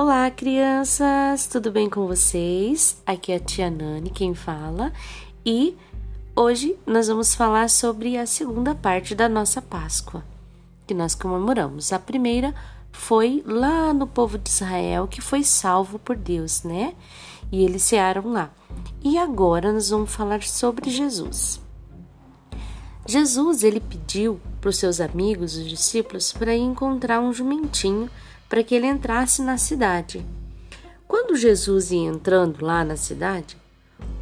Olá, crianças! Tudo bem com vocês? Aqui é a tia Nani quem fala e hoje nós vamos falar sobre a segunda parte da nossa Páscoa que nós comemoramos. A primeira foi lá no povo de Israel que foi salvo por Deus, né? E eles cearam lá. E agora nós vamos falar sobre Jesus. Jesus ele pediu para os seus amigos, os discípulos, para encontrar um jumentinho para que ele entrasse na cidade. Quando Jesus ia entrando lá na cidade,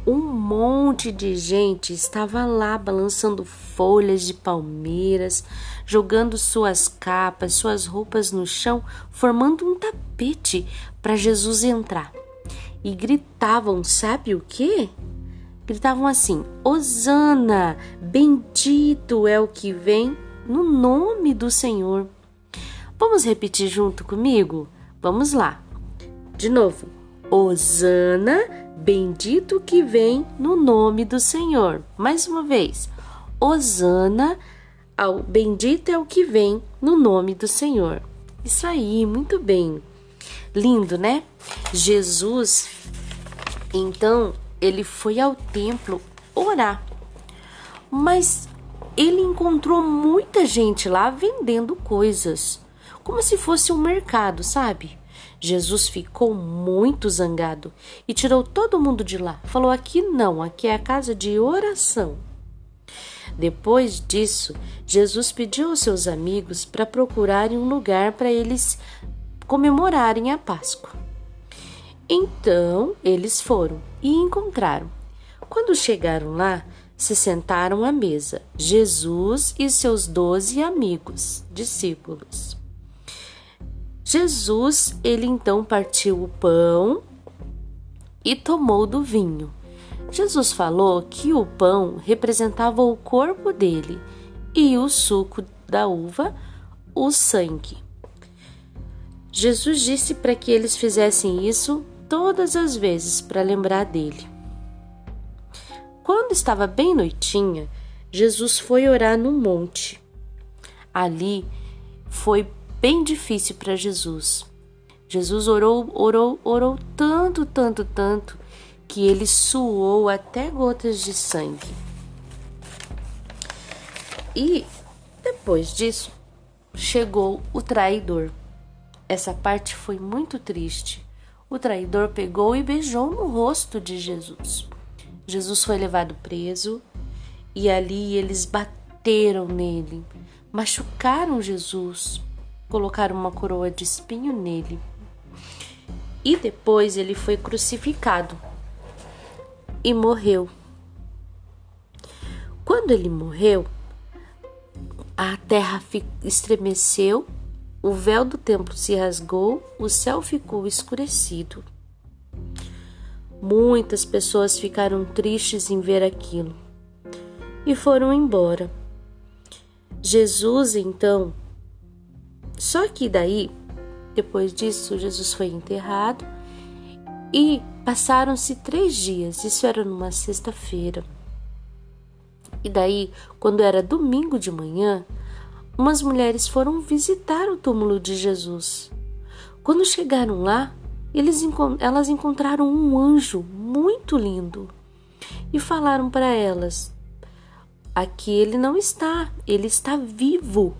um monte de gente estava lá balançando folhas de palmeiras, jogando suas capas, suas roupas no chão, formando um tapete para Jesus entrar. E gritavam, sabe o que? gritavam assim: Hosana, bendito é o que vem no nome do Senhor. Vamos repetir junto comigo? Vamos lá. De novo. Hosana, bendito que vem no nome do Senhor. Mais uma vez. Hosana, ao bendito é o que vem no nome do Senhor. Isso aí, muito bem. Lindo, né? Jesus, então, ele foi ao templo orar. Mas ele encontrou muita gente lá vendendo coisas, como se fosse um mercado, sabe? Jesus ficou muito zangado e tirou todo mundo de lá. Falou: aqui não, aqui é a casa de oração. Depois disso, Jesus pediu aos seus amigos para procurarem um lugar para eles comemorarem a Páscoa. Então eles foram e encontraram. Quando chegaram lá, se sentaram à mesa, Jesus e seus doze amigos, discípulos. Jesus, ele então partiu o pão e tomou do vinho. Jesus falou que o pão representava o corpo dele e o suco da uva, o sangue. Jesus disse para que eles fizessem isso todas as vezes para lembrar dele. Quando estava bem noitinha, Jesus foi orar no monte. Ali foi bem difícil para Jesus. Jesus orou, orou, orou tanto, tanto, tanto que ele suou até gotas de sangue. E depois disso, chegou o traidor. Essa parte foi muito triste o traidor pegou e beijou no rosto de Jesus. Jesus foi levado preso e ali eles bateram nele, machucaram Jesus, colocaram uma coroa de espinho nele. E depois ele foi crucificado e morreu. Quando ele morreu, a terra estremeceu o véu do templo se rasgou, o céu ficou escurecido. Muitas pessoas ficaram tristes em ver aquilo e foram embora. Jesus, então, só que daí, depois disso, Jesus foi enterrado e passaram-se três dias, isso era numa sexta-feira. E daí, quando era domingo de manhã, umas mulheres foram visitar o túmulo de Jesus. Quando chegaram lá, eles, elas encontraram um anjo muito lindo e falaram para elas: Aqui ele não está, ele está vivo.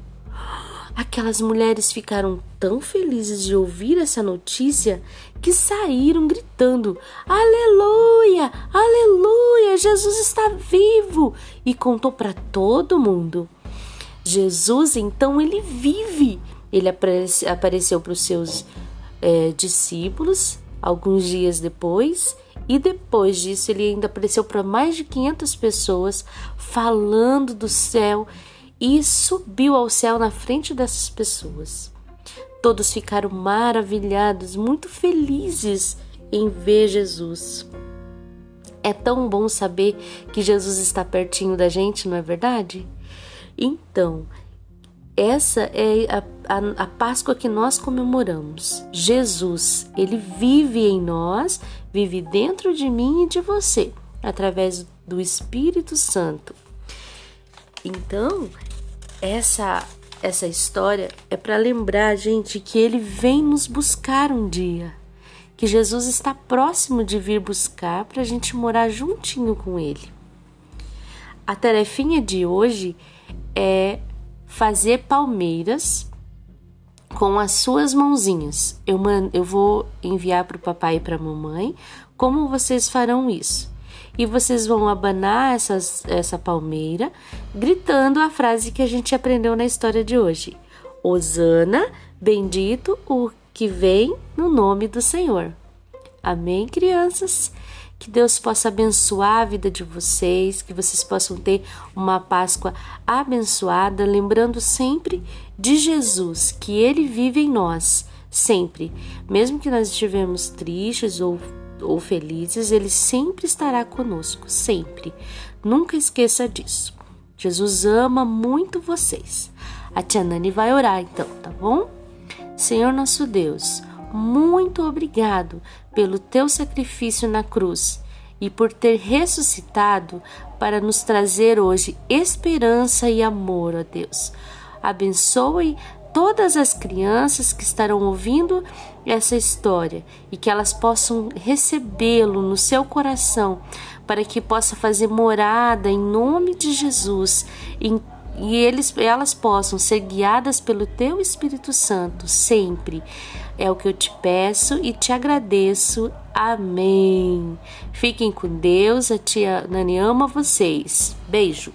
Aquelas mulheres ficaram tão felizes de ouvir essa notícia que saíram gritando: Aleluia! Aleluia! Jesus está vivo! E contou para todo mundo. Jesus, então, ele vive. Ele aparece, apareceu para os seus é, discípulos alguns dias depois, e depois disso ele ainda apareceu para mais de 500 pessoas falando do céu e subiu ao céu na frente dessas pessoas. Todos ficaram maravilhados, muito felizes em ver Jesus. É tão bom saber que Jesus está pertinho da gente, não é verdade? Então, essa é a, a, a, Páscoa que nós comemoramos. Jesus, ele vive em nós, vive dentro de mim e de você, através do Espírito Santo. Então, essa essa história é para lembrar a gente que ele vem nos buscar um dia, que Jesus está próximo de vir buscar para a gente morar juntinho com ele. A tarefinha de hoje é fazer palmeiras com as suas mãozinhas. Eu, man, eu vou enviar para o papai e para a mamãe como vocês farão isso. E vocês vão abanar essas, essa palmeira, gritando a frase que a gente aprendeu na história de hoje: Osana, bendito o que vem no nome do Senhor. Amém, crianças? Que Deus possa abençoar a vida de vocês, que vocês possam ter uma Páscoa abençoada, lembrando sempre de Jesus, que Ele vive em nós, sempre. Mesmo que nós estivemos tristes ou, ou felizes, Ele sempre estará conosco, sempre. Nunca esqueça disso. Jesus ama muito vocês. A Tia Nani vai orar então, tá bom? Senhor nosso Deus, muito obrigado pelo teu sacrifício na cruz e por ter ressuscitado para nos trazer hoje esperança e amor, ó Deus. Abençoe todas as crianças que estarão ouvindo essa história e que elas possam recebê-lo no seu coração, para que possa fazer morada em nome de Jesus em e eles, elas possam ser guiadas pelo Teu Espírito Santo sempre. É o que eu te peço e te agradeço. Amém. Fiquem com Deus. A tia Nani ama vocês. Beijo.